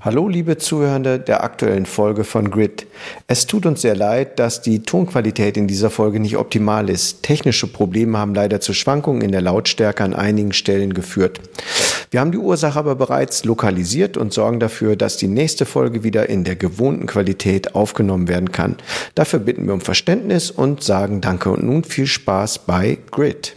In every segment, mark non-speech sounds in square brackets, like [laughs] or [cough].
Hallo liebe Zuhörende der aktuellen Folge von Grid. Es tut uns sehr leid, dass die Tonqualität in dieser Folge nicht optimal ist. Technische Probleme haben leider zu Schwankungen in der Lautstärke an einigen Stellen geführt. Wir haben die Ursache aber bereits lokalisiert und sorgen dafür, dass die nächste Folge wieder in der gewohnten Qualität aufgenommen werden kann. Dafür bitten wir um Verständnis und sagen Danke und nun viel Spaß bei Grid.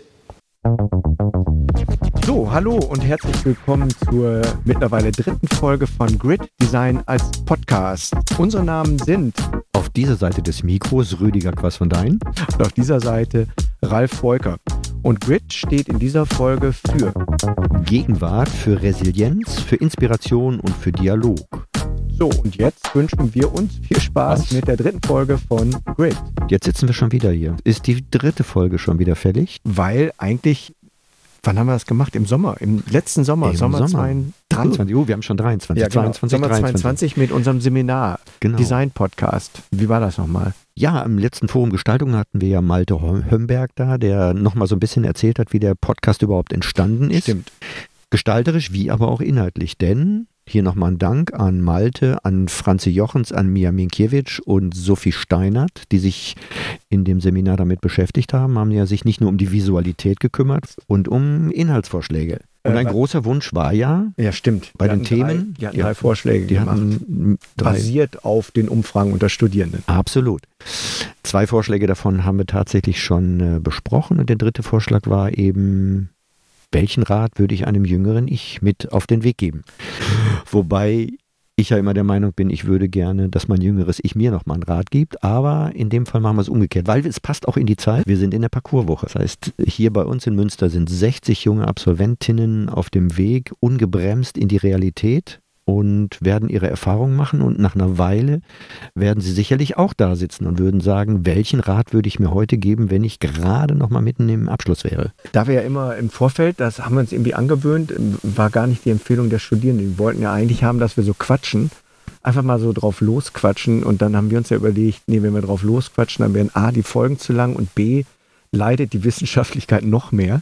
So, hallo und herzlich willkommen zur mittlerweile dritten Folge von Grid Design als Podcast. Unsere Namen sind auf dieser Seite des Mikros Rüdiger Quass von Dein und auf dieser Seite Ralf Volker. Und Grid steht in dieser Folge für Gegenwart, für Resilienz, für Inspiration und für Dialog. So, und jetzt wünschen wir uns viel Spaß Was? mit der dritten Folge von Grid. Jetzt sitzen wir schon wieder hier. Ist die dritte Folge schon wieder fertig? Weil eigentlich Wann haben wir das gemacht? Im Sommer, im letzten Sommer, Im Sommer, Sommer. 22. Oh, wir haben schon 23. Ja, genau. 22, Sommer 23. 22 mit unserem Seminar, genau. Design-Podcast. Wie war das nochmal? Ja, im letzten Forum Gestaltung hatten wir ja Malte Hömberg da, der nochmal so ein bisschen erzählt hat, wie der Podcast überhaupt entstanden ist. Stimmt. Gestalterisch wie aber auch inhaltlich, denn hier nochmal ein Dank an Malte, an Franzi Jochens, an Mia Minkiewicz und Sophie Steinert, die sich in dem Seminar damit beschäftigt haben, haben ja sich nicht nur um die Visualität gekümmert und um Inhaltsvorschläge. Und ein äh, großer Wunsch war ja, ja stimmt, bei den Themen, drei, die hatten drei Vorschläge die gemacht, hatten drei, basiert auf den Umfragen unter Studierenden. Absolut. Zwei Vorschläge davon haben wir tatsächlich schon äh, besprochen und der dritte Vorschlag war eben welchen Rat würde ich einem jüngeren Ich mit auf den Weg geben? Wobei ich ja immer der Meinung bin, ich würde gerne, dass mein jüngeres Ich mir nochmal einen Rat gibt. Aber in dem Fall machen wir es umgekehrt, weil es passt auch in die Zeit. Wir sind in der Parcourswoche. Das heißt, hier bei uns in Münster sind 60 junge Absolventinnen auf dem Weg, ungebremst in die Realität und werden ihre Erfahrungen machen und nach einer Weile werden sie sicherlich auch da sitzen und würden sagen, welchen Rat würde ich mir heute geben, wenn ich gerade noch mal mitten im Abschluss wäre. Da wir ja immer im Vorfeld, das haben wir uns irgendwie angewöhnt, war gar nicht die Empfehlung der Studierenden. Die wollten ja eigentlich haben, dass wir so quatschen, einfach mal so drauf losquatschen und dann haben wir uns ja überlegt, nee, wenn wir drauf losquatschen, dann wären A, die Folgen zu lang und B, leidet die Wissenschaftlichkeit noch mehr.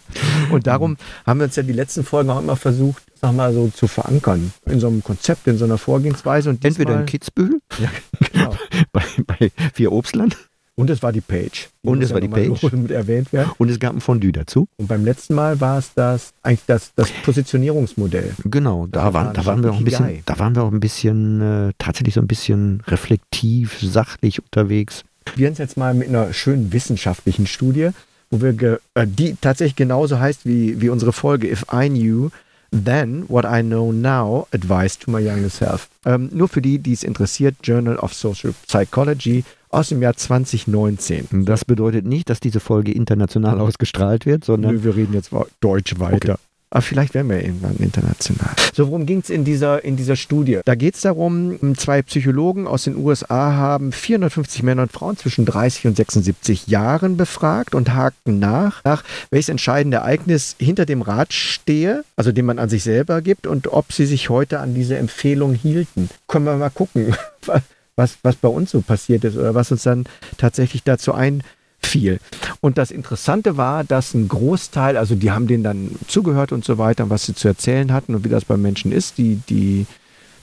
Und darum haben wir uns ja die letzten Folgen auch immer versucht, sag mal so zu verankern in so einem Konzept, in so einer Vorgehensweise. Und Entweder in Kitzbühel, ja, genau. [laughs] bei, bei Vier Obstland. Und es war die Page. Und es war die Page. Mit erwähnt werden. Und es gab ein Fondue dazu. Und beim letzten Mal war es das, eigentlich das, das Positionierungsmodell. Genau, da, waren, da waren wir auch ein bisschen, da waren wir auch ein bisschen, äh, tatsächlich so ein bisschen reflektiv, sachlich unterwegs. Wir uns jetzt mal mit einer schönen wissenschaftlichen Studie, wo wir, äh, die tatsächlich genauso heißt wie, wie unsere Folge If I Knew, Then What I Know Now Advice to My Younger Self. Ähm, nur für die, die es interessiert, Journal of Social Psychology aus dem Jahr 2019. Das bedeutet nicht, dass diese Folge international ausgestrahlt wird, sondern. Nö, wir reden jetzt Deutsch weiter. Okay. Aber vielleicht werden wir irgendwann international. So, worum ging es in dieser, in dieser Studie? Da geht es darum, zwei Psychologen aus den USA haben 450 Männer und Frauen zwischen 30 und 76 Jahren befragt und hakten nach, nach welches entscheidende Ereignis hinter dem Rat stehe, also den man an sich selber gibt und ob sie sich heute an diese Empfehlung hielten. Können wir mal gucken, [laughs] was, was bei uns so passiert ist oder was uns dann tatsächlich dazu ein viel. Und das Interessante war, dass ein Großteil, also die haben denen dann zugehört und so weiter, was sie zu erzählen hatten und wie das bei Menschen ist, die, die,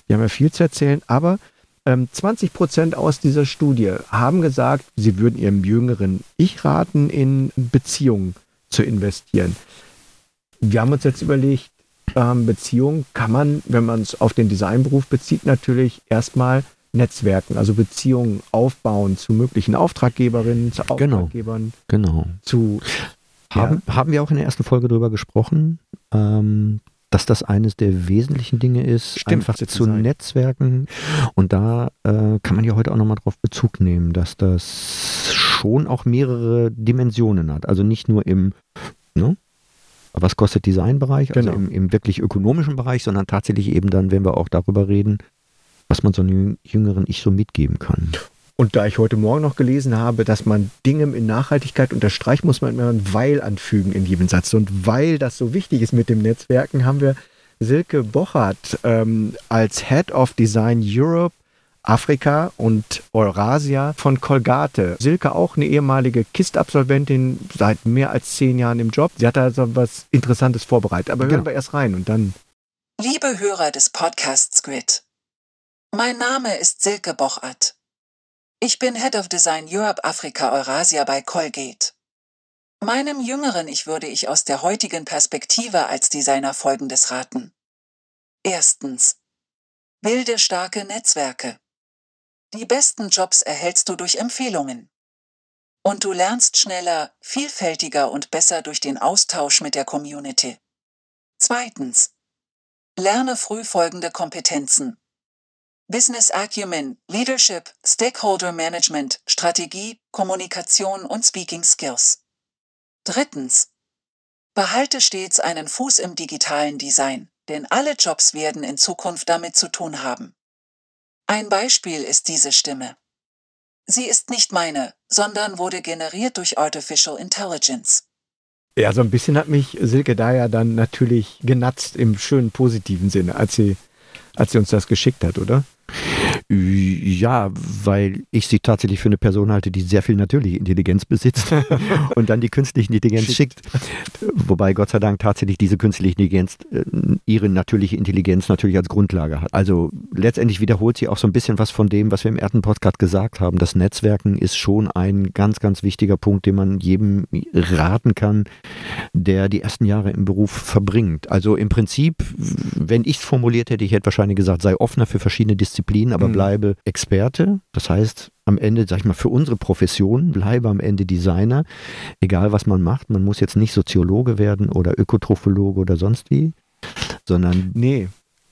die haben ja viel zu erzählen, aber ähm, 20 Prozent aus dieser Studie haben gesagt, sie würden ihrem jüngeren Ich raten, in Beziehungen zu investieren. Wir haben uns jetzt überlegt, ähm, Beziehungen kann man, wenn man es auf den Designberuf bezieht, natürlich erstmal Netzwerken, also Beziehungen aufbauen zu möglichen Auftraggeberinnen, zu genau. Auftraggebern. Genau. Zu, haben, ja. haben wir auch in der ersten Folge darüber gesprochen, ähm, dass das eines der wesentlichen Dinge ist, Stimmt, einfach zu sein. Netzwerken. Und da äh, kann man ja heute auch nochmal drauf Bezug nehmen, dass das schon auch mehrere Dimensionen hat. Also nicht nur im, ne? was kostet Designbereich, also genau. im, im wirklich ökonomischen Bereich, sondern tatsächlich eben dann, wenn wir auch darüber reden, was man so einem jüngeren Ich so mitgeben kann. Und da ich heute Morgen noch gelesen habe, dass man Dinge in Nachhaltigkeit unterstreicht, muss man immer ein Weil anfügen in jedem Satz. Und weil das so wichtig ist mit dem Netzwerken, haben wir Silke Bochert ähm, als Head of Design Europe, Afrika und Eurasia von Colgate. Silke auch eine ehemalige KIST-Absolventin, seit mehr als zehn Jahren im Job. Sie hat also was Interessantes vorbereitet. Aber genau. hören wir erst rein und dann. Liebe Hörer des Podcasts Grid. Mein Name ist Silke Bochert. Ich bin Head of Design Europe Afrika Eurasia bei Colgate. Meinem jüngeren Ich würde ich aus der heutigen Perspektive als Designer Folgendes raten. Erstens. Bilde starke Netzwerke. Die besten Jobs erhältst du durch Empfehlungen. Und du lernst schneller, vielfältiger und besser durch den Austausch mit der Community. Zweitens. Lerne früh folgende Kompetenzen. Business Acumen, Leadership, Stakeholder Management, Strategie, Kommunikation und Speaking Skills. Drittens. Behalte stets einen Fuß im digitalen Design, denn alle Jobs werden in Zukunft damit zu tun haben. Ein Beispiel ist diese Stimme. Sie ist nicht meine, sondern wurde generiert durch Artificial Intelligence. Ja, so ein bisschen hat mich Silke da ja dann natürlich genatzt im schönen positiven Sinne, als sie, als sie uns das geschickt hat, oder? Ja, weil ich sie tatsächlich für eine Person halte, die sehr viel natürliche Intelligenz besitzt [laughs] und dann die künstliche Intelligenz schickt. Wobei Gott sei Dank tatsächlich diese künstliche Intelligenz äh, ihre natürliche Intelligenz natürlich als Grundlage hat. Also letztendlich wiederholt sie auch so ein bisschen was von dem, was wir im ersten Podcast gesagt haben. Das Netzwerken ist schon ein ganz, ganz wichtiger Punkt, den man jedem raten kann, der die ersten Jahre im Beruf verbringt. Also im Prinzip, wenn ich es formuliert hätte, ich hätte wahrscheinlich gesagt, sei offener für verschiedene Disziplinen, aber mhm bleibe Experte. Das heißt, am Ende, sag ich mal, für unsere Profession bleibe am Ende Designer, egal was man macht. Man muss jetzt nicht Soziologe werden oder Ökotrophologe oder sonst wie, sondern. Nee.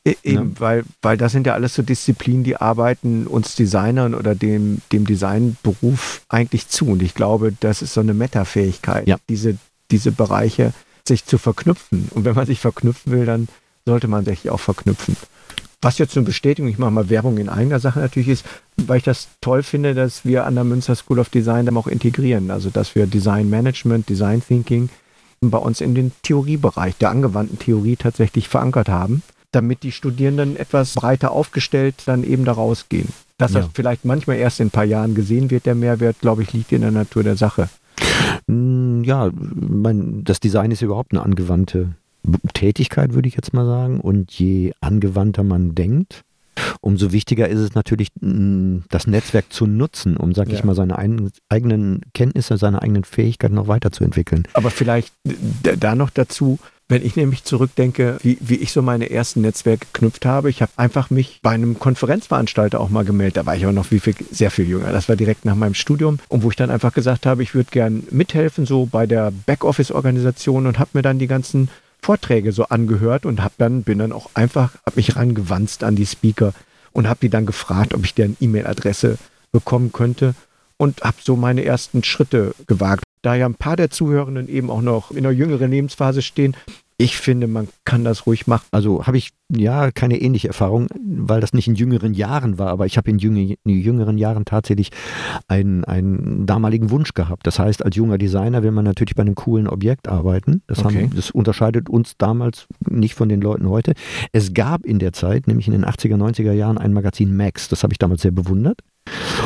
E, eben, ja. weil, weil das sind ja alles so Disziplinen, die arbeiten uns Designern oder dem, dem Designberuf eigentlich zu. Und ich glaube, das ist so eine Metafähigkeit, ja. diese, diese Bereiche sich zu verknüpfen. Und wenn man sich verknüpfen will, dann sollte man sich auch verknüpfen. Was jetzt eine Bestätigung, ich mache mal Werbung in eigener Sache natürlich ist, weil ich das toll finde, dass wir an der Münster School of Design dann auch integrieren. Also dass wir Design Management, Design Thinking bei uns in den Theoriebereich der angewandten Theorie tatsächlich verankert haben, damit die Studierenden etwas breiter aufgestellt dann eben da rausgehen. Dass ja. das vielleicht manchmal erst in ein paar Jahren gesehen wird, der Mehrwert, glaube ich, liegt in der Natur der Sache. Hm, ja, mein, das Design ist überhaupt eine angewandte Tätigkeit, würde ich jetzt mal sagen. Und je angewandter man denkt, umso wichtiger ist es natürlich, das Netzwerk zu nutzen, um, sag ja. ich mal, seine ein, eigenen Kenntnisse, seine eigenen Fähigkeiten noch weiterzuentwickeln. Aber vielleicht da noch dazu, wenn ich nämlich zurückdenke, wie, wie ich so meine ersten Netzwerke geknüpft habe, ich habe einfach mich bei einem Konferenzveranstalter auch mal gemeldet. Da war ich aber noch wie viel, sehr viel jünger. Das war direkt nach meinem Studium. Und wo ich dann einfach gesagt habe, ich würde gern mithelfen, so bei der Backoffice-Organisation und habe mir dann die ganzen Vorträge so angehört und habe dann bin dann auch einfach hab mich rangewanzt an die Speaker und habe die dann gefragt, ob ich deren E-Mail-Adresse bekommen könnte und habe so meine ersten Schritte gewagt. Da ja ein paar der Zuhörenden eben auch noch in einer jüngeren Lebensphase stehen, ich finde, man kann das ruhig machen. Also habe ich ja keine ähnliche Erfahrung, weil das nicht in jüngeren Jahren war, aber ich habe in, jüng in, jüngeren Jahren tatsächlich einen, einen damaligen Wunsch gehabt. Das heißt, als junger Designer will man natürlich bei einem coolen Objekt arbeiten. Das, okay. haben, das unterscheidet uns damals nicht von den Leuten heute. Es gab in der Zeit, nämlich in den 80er, 90er Jahren, ein Magazin Max. Das habe ich damals sehr bewundert.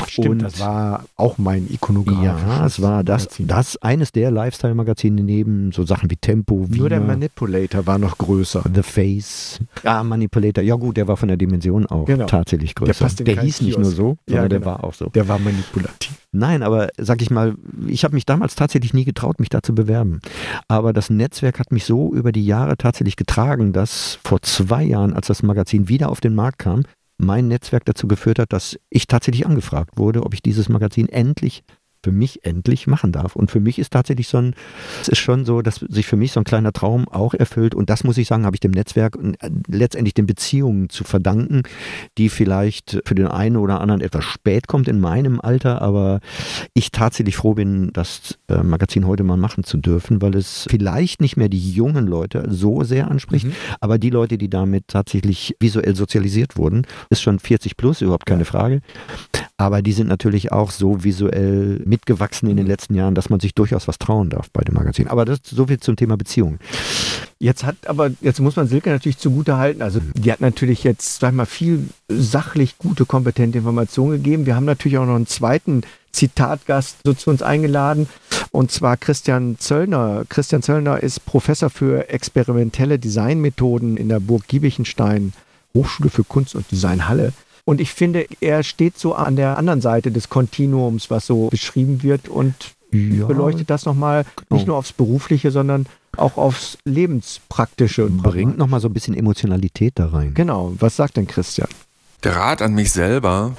Stimmt, und das war auch mein Ikonograf. Ja, es war das, das eines der Lifestyle-Magazine neben so Sachen wie Tempo. Wiener, Nur der Manipulator war noch größer. The Face. Ja, Manipulator. Ja gut, der war von der Dimension auch genau. tatsächlich größer. Der, der hieß nicht nur so, sondern ja, genau. der war auch so. Der war manipulativ. Nein, aber sag ich mal, ich habe mich damals tatsächlich nie getraut, mich da zu bewerben. Aber das Netzwerk hat mich so über die Jahre tatsächlich getragen, dass vor zwei Jahren, als das Magazin wieder auf den Markt kam, mein Netzwerk dazu geführt hat, dass ich tatsächlich angefragt wurde, ob ich dieses Magazin endlich für mich endlich machen darf. Und für mich ist tatsächlich so ein, es ist schon so, dass sich für mich so ein kleiner Traum auch erfüllt. Und das muss ich sagen, habe ich dem Netzwerk äh, letztendlich den Beziehungen zu verdanken, die vielleicht für den einen oder anderen etwas spät kommt in meinem Alter, aber ich tatsächlich froh bin, das äh, Magazin heute mal machen zu dürfen, weil es vielleicht nicht mehr die jungen Leute so sehr anspricht, mhm. aber die Leute, die damit tatsächlich visuell sozialisiert wurden, ist schon 40 plus, überhaupt keine Frage. Aber die sind natürlich auch so visuell mitgewachsen in den letzten Jahren, dass man sich durchaus was trauen darf bei dem Magazin. Aber das ist so viel zum Thema Beziehungen. Jetzt hat aber, jetzt muss man Silke natürlich zugute halten. Also, die hat natürlich jetzt, sag ich mal, viel sachlich gute, kompetente Informationen gegeben. Wir haben natürlich auch noch einen zweiten Zitatgast so zu uns eingeladen. Und zwar Christian Zöllner. Christian Zöllner ist Professor für experimentelle Designmethoden in der Burg Giebichenstein Hochschule für Kunst und Design Halle Und ich finde, er steht so an der anderen Seite des Kontinuums, was so beschrieben wird und ja, beleuchtet das nochmal genau. nicht nur aufs Berufliche, sondern auch aufs Lebenspraktische. Und bringt nochmal so ein bisschen Emotionalität da rein. Genau. Was sagt denn Christian? Der Rat an mich selber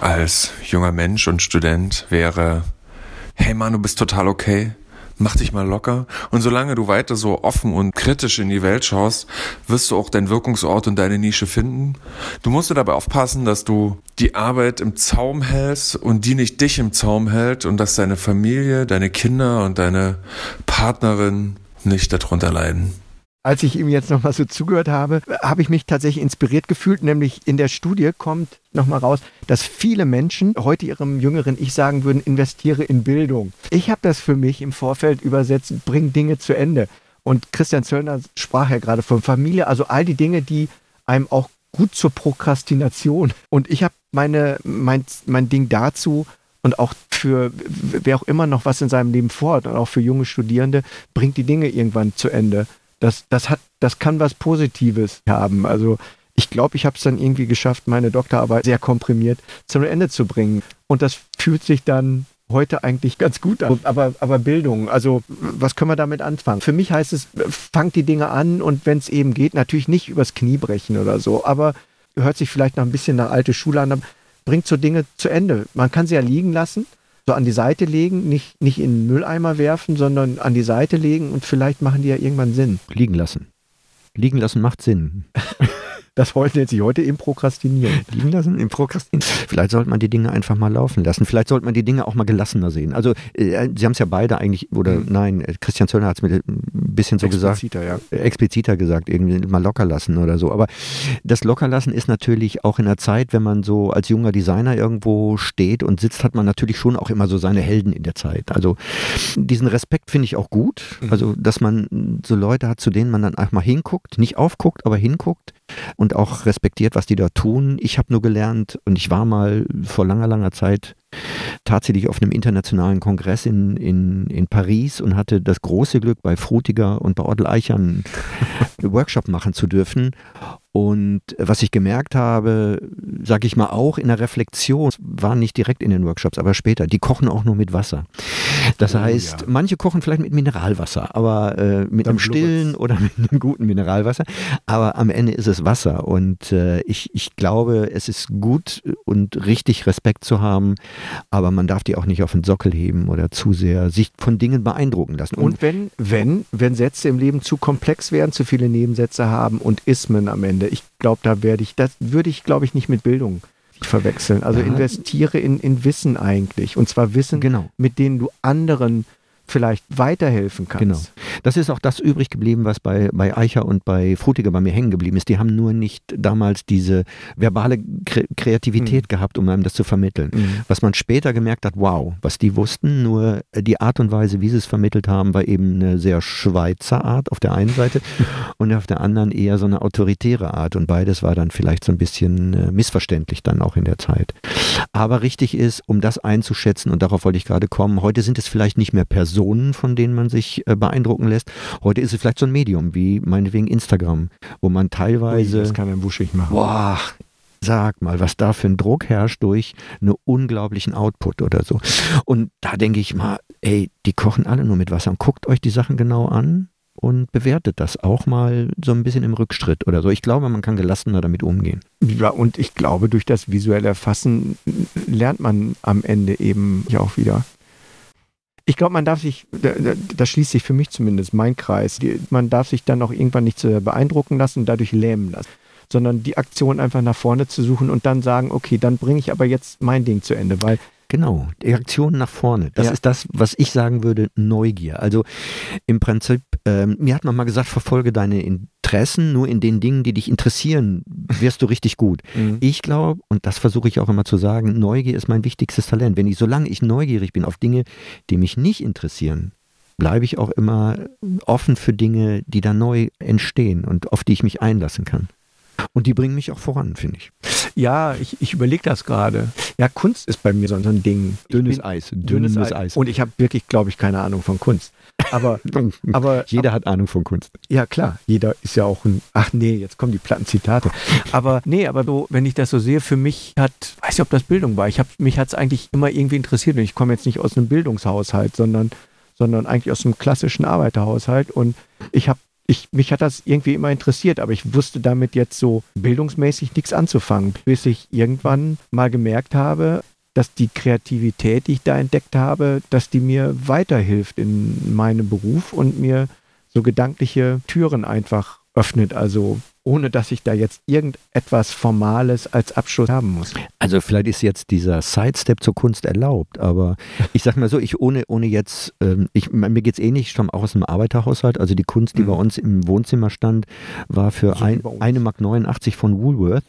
als junger Mensch und Student wäre, hey Mann, du bist total okay mach dich mal locker. Und solange du weiter so offen und kritisch in die Welt schaust, wirst du auch deinen Wirkungsort und deine Nische finden. Du musst dir dabei aufpassen, dass du die Arbeit im Zaum hältst und die nicht dich im Zaum hält und dass deine Familie, deine Kinder und deine Partnerin nicht darunter leiden als ich ihm jetzt nochmal so zugehört habe, habe ich mich tatsächlich inspiriert gefühlt, nämlich in der Studie kommt nochmal raus, dass viele Menschen heute ihrem jüngeren Ich sagen würden, investiere in Bildung. Ich habe das für mich im Vorfeld übersetzt, bring Dinge zu Ende. Und Christian Zöllner sprach ja gerade von Familie, also all die Dinge, die einem auch gut zur Prokrastination. Und ich habe meine, mein, mein Ding dazu und auch für wer auch immer noch was in seinem Leben vorhat und auch für junge Studierende, bringt die Dinge irgendwann zu Ende das, das, hat, das kann was Positives haben. Also ich glaube, ich habe es dann irgendwie geschafft, meine Doktorarbeit sehr komprimiert zum Ende zu bringen. Und das fühlt sich dann heute eigentlich ganz gut an. Aber, aber Bildung, also was können wir damit anfangen? Für mich heißt es, fangt die Dinge an und wenn es eben geht, natürlich nicht übers Knie brechen oder so, aber hört sich vielleicht noch ein bisschen nach alte Schule an, bringt so Dinge zu Ende. Man kann sie ja liegen lassen so an die Seite legen, nicht, nicht in den Mülleimer werfen, sondern an die Seite legen und vielleicht machen die ja irgendwann Sinn. Liegen lassen. Liegen lassen macht Sinn. [laughs] Das wollte jetzt sich heute im Prokrastinieren. Liegen lassen, im Prokrastinieren. Vielleicht sollte man die Dinge einfach mal laufen lassen. Vielleicht sollte man die Dinge auch mal gelassener sehen. Also, äh, Sie haben es ja beide eigentlich, oder mhm. nein, Christian Zöllner hat es mir ein bisschen so expliziter, gesagt. Ja. Expliziter gesagt, irgendwie mal locker lassen oder so. Aber das Lockerlassen ist natürlich auch in der Zeit, wenn man so als junger Designer irgendwo steht und sitzt, hat man natürlich schon auch immer so seine Helden in der Zeit. Also, diesen Respekt finde ich auch gut. Mhm. Also, dass man so Leute hat, zu denen man dann einfach mal hinguckt, nicht aufguckt, aber hinguckt und auch respektiert, was die da tun. Ich habe nur gelernt und ich war mal vor langer, langer Zeit tatsächlich auf einem internationalen Kongress in, in, in Paris und hatte das große Glück, bei Frutiger und bei Ottel Eichern [laughs] Workshop machen zu dürfen. Und was ich gemerkt habe, sage ich mal auch in der Reflexion, war nicht direkt in den Workshops, aber später, die kochen auch nur mit Wasser. Das oh, heißt, ja. manche kochen vielleicht mit Mineralwasser, aber äh, mit Dann einem stillen oder [laughs] mit einem guten Mineralwasser. Aber am Ende ist es Wasser. Und äh, ich, ich glaube, es ist gut und richtig Respekt zu haben, aber man darf die auch nicht auf den Sockel heben oder zu sehr sich von Dingen beeindrucken lassen. Und, und wenn, wenn, wenn Sätze im Leben zu komplex werden, zu viele Nebensätze haben und Ismen am Ende, ich glaube, da werde ich, das würde ich, glaube ich, nicht mit Bildung verwechseln. Also ja. investiere in, in Wissen eigentlich. Und zwar Wissen, genau. mit denen du anderen vielleicht weiterhelfen kannst. Genau. Das ist auch das übrig geblieben, was bei, bei Eicher und bei Frutiger bei mir hängen geblieben ist. Die haben nur nicht damals diese verbale Kreativität mhm. gehabt, um einem das zu vermitteln. Mhm. Was man später gemerkt hat, wow, was die wussten, nur die Art und Weise, wie sie es vermittelt haben, war eben eine sehr Schweizer Art auf der einen Seite [laughs] und auf der anderen eher so eine autoritäre Art. Und beides war dann vielleicht so ein bisschen äh, missverständlich dann auch in der Zeit. Aber richtig ist, um das einzuschätzen, und darauf wollte ich gerade kommen, heute sind es vielleicht nicht mehr Personen, Personen, von denen man sich äh, beeindrucken lässt. Heute ist es vielleicht so ein Medium wie meinetwegen Instagram, wo man teilweise. Ui, das kann er wuschig machen. Boah, sag mal, was da für ein Druck herrscht durch einen unglaublichen Output oder so. Und da denke ich mal, ey, die kochen alle nur mit Wasser. Und guckt euch die Sachen genau an und bewertet das auch mal so ein bisschen im Rückschritt oder so. Ich glaube, man kann gelassener damit umgehen. Ja, und ich glaube, durch das visuelle Erfassen lernt man am Ende eben ja auch wieder ich glaube, man darf sich, das schließt sich für mich zumindest mein Kreis, man darf sich dann auch irgendwann nicht beeindrucken lassen und dadurch lähmen lassen, sondern die Aktion einfach nach vorne zu suchen und dann sagen, okay, dann bringe ich aber jetzt mein Ding zu Ende, weil Genau, die Aktion nach vorne. Das ja. ist das, was ich sagen würde, Neugier. Also im Prinzip, ähm, mir hat man mal gesagt, verfolge deine Interessen, nur in den Dingen, die dich interessieren, wirst du richtig gut. [laughs] Mhm. Ich glaube, und das versuche ich auch immer zu sagen, Neugier ist mein wichtigstes Talent. Wenn ich, solange ich neugierig bin auf Dinge, die mich nicht interessieren, bleibe ich auch immer offen für Dinge, die da neu entstehen und auf die ich mich einlassen kann. Und die bringen mich auch voran, finde ich. Ja, ich, ich überlege das gerade. Ja, Kunst ist bei mir so ein Ding. Dünnes Eis. Dünnes, dünnes Eis. Eis. Und ich habe wirklich, glaube ich, keine Ahnung von Kunst. Aber, [laughs] aber jeder hat Ahnung von Kunst. Ja, klar. Jeder ist ja auch ein. Ach nee, jetzt kommen die platten Zitate. Aber nee, aber so, wenn ich das so sehe, für mich hat, weiß ich, ob das Bildung war. Ich hab, mich hat es eigentlich immer irgendwie interessiert. Und ich komme jetzt nicht aus einem Bildungshaushalt, sondern, sondern eigentlich aus einem klassischen Arbeiterhaushalt. Und ich habe ich, mich hat das irgendwie immer interessiert, aber ich wusste damit jetzt so bildungsmäßig nichts anzufangen, bis ich irgendwann mal gemerkt habe, dass die Kreativität, die ich da entdeckt habe, dass die mir weiterhilft in meinem Beruf und mir so gedankliche Türen einfach öffnet. Also ohne dass ich da jetzt irgendetwas Formales als Abschluss haben muss. Also vielleicht ist jetzt dieser Sidestep zur Kunst erlaubt, aber [laughs] ich sag mal so, ich ohne, ohne jetzt, ähm, ich, mir geht es ähnlich, ich stamme auch aus einem Arbeiterhaushalt, also die Kunst, die mhm. bei uns im Wohnzimmer stand, war für so ein, eine Mark 89 von Woolworth.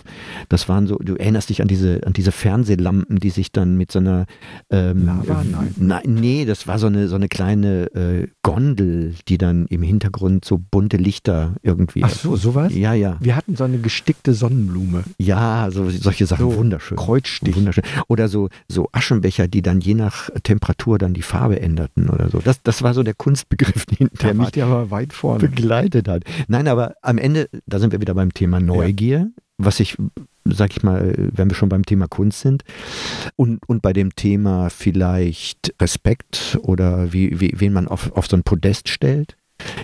Das waren so, du erinnerst dich an diese, an diese Fernsehlampen, die sich dann mit so einer ähm, Lava? Nein. Nein, nee, das war so eine, so eine kleine äh, Gondel, die dann im Hintergrund so bunte Lichter irgendwie. Ach so, sowas? Ja, ja. Wir hatten so eine gestickte Sonnenblume. Ja, so, solche Sachen, so wunderschön. Kreuzstich. Wunderschön. Oder so, so Aschenbecher, die dann je nach Temperatur dann die Farbe änderten oder so. Das, das war so der Kunstbegriff, den der mich ja aber weit vorne begleitet hat. Nein, aber am Ende, da sind wir wieder beim Thema Neugier, ja. was ich sag ich mal, wenn wir schon beim Thema Kunst sind und, und bei dem Thema vielleicht Respekt oder wie, wie, wen man auf, auf so ein Podest stellt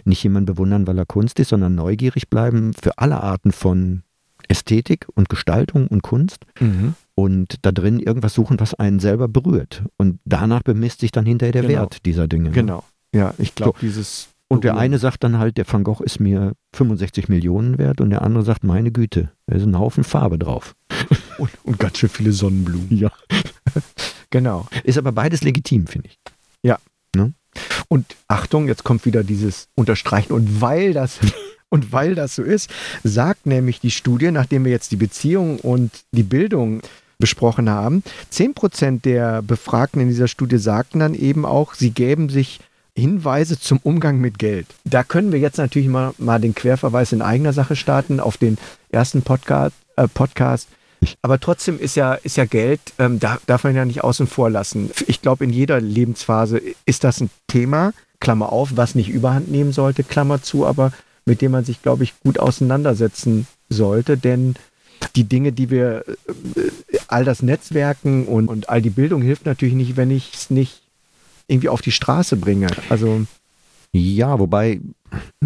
nicht jemanden bewundern, weil er Kunst ist, sondern neugierig bleiben für alle Arten von Ästhetik und Gestaltung und Kunst. Mhm. Und da drin irgendwas suchen, was einen selber berührt. Und danach bemisst sich dann hinterher der genau. Wert dieser Dinge. Genau. Ja, ich glaube, so. dieses. Und der eine sagt dann halt, der Van Gogh ist mir 65 Millionen wert und der andere sagt, meine Güte, da ist ein Haufen Farbe drauf. [laughs] Und, und ganz schön viele Sonnenblumen. Ja. [laughs] genau. Ist aber beides legitim, finde ich. Ja. Ne? Und Achtung, jetzt kommt wieder dieses Unterstreichen. Und weil das, [laughs] und weil das so ist, sagt nämlich die Studie, nachdem wir jetzt die Beziehung und die Bildung besprochen haben, 10% der Befragten in dieser Studie sagten dann eben auch, sie gäben sich Hinweise zum Umgang mit Geld. Da können wir jetzt natürlich mal, mal den Querverweis in eigener Sache starten auf den ersten Podcast, äh, Podcast aber trotzdem ist ja, ist ja Geld, ähm, da darf man ja nicht außen vor lassen. Ich glaube, in jeder Lebensphase ist das ein Thema, Klammer auf, was nicht überhand nehmen sollte, Klammer zu, aber mit dem man sich, glaube ich, gut auseinandersetzen sollte, denn die Dinge, die wir, äh, all das Netzwerken und, und all die Bildung hilft natürlich nicht, wenn ich es nicht irgendwie auf die Straße bringe. Also ja, wobei,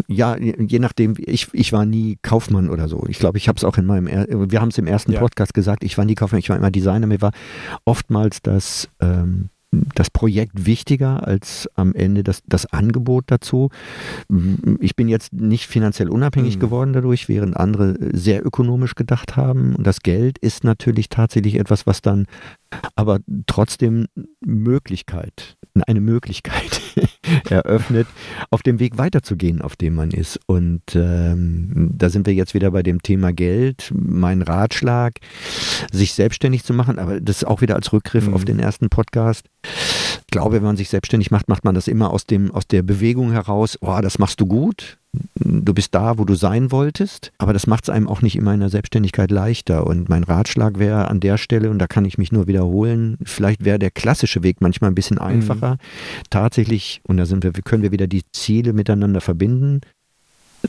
ja, je nachdem, ich, ich war nie Kaufmann oder so. Ich glaube, ich habe es auch in meinem, wir haben es im ersten ja. Podcast gesagt, ich war nie Kaufmann, ich war immer Designer. Mir war oftmals das, ähm, das Projekt wichtiger als am Ende das, das Angebot dazu. Ich bin jetzt nicht finanziell unabhängig mhm. geworden dadurch, während andere sehr ökonomisch gedacht haben. Und das Geld ist natürlich tatsächlich etwas, was dann aber trotzdem Möglichkeit, eine Möglichkeit [laughs] [laughs] eröffnet, auf dem Weg weiterzugehen, auf dem man ist. Und ähm, da sind wir jetzt wieder bei dem Thema Geld. Mein Ratschlag, sich selbstständig zu machen, aber das auch wieder als Rückgriff mhm. auf den ersten Podcast. Ich glaube, wenn man sich selbstständig macht, macht man das immer aus, dem, aus der Bewegung heraus, oh, das machst du gut, du bist da, wo du sein wolltest, aber das macht es einem auch nicht immer in der Selbstständigkeit leichter. Und mein Ratschlag wäre an der Stelle, und da kann ich mich nur wiederholen, vielleicht wäre der klassische Weg manchmal ein bisschen mhm. einfacher. Mhm. Tatsächlich, und da sind wir, können wir wieder die Ziele miteinander verbinden,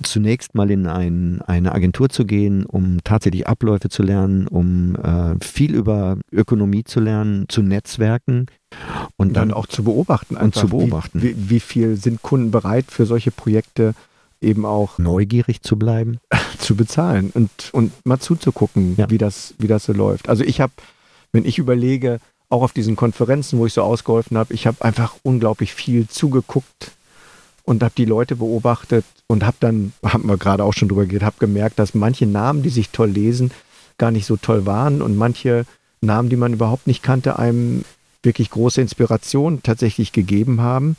zunächst mal in ein, eine Agentur zu gehen, um tatsächlich Abläufe zu lernen, um äh, viel über Ökonomie zu lernen, zu Netzwerken und dann, dann auch zu beobachten. Und zu beobachten. Wie, wie, wie, viel sind Kunden bereit für solche Projekte eben auch neugierig zu bleiben, [laughs] zu bezahlen und, und mal zuzugucken, ja. wie, das, wie das so läuft. Also ich habe, wenn ich überlege, auch auf diesen Konferenzen, wo ich so ausgeholfen habe, ich habe einfach unglaublich viel zugeguckt und habe die Leute beobachtet und habe dann, haben wir gerade auch schon drüber geredet, habe gemerkt, dass manche Namen, die sich toll lesen, gar nicht so toll waren und manche Namen, die man überhaupt nicht kannte, einem wirklich große Inspiration tatsächlich gegeben haben,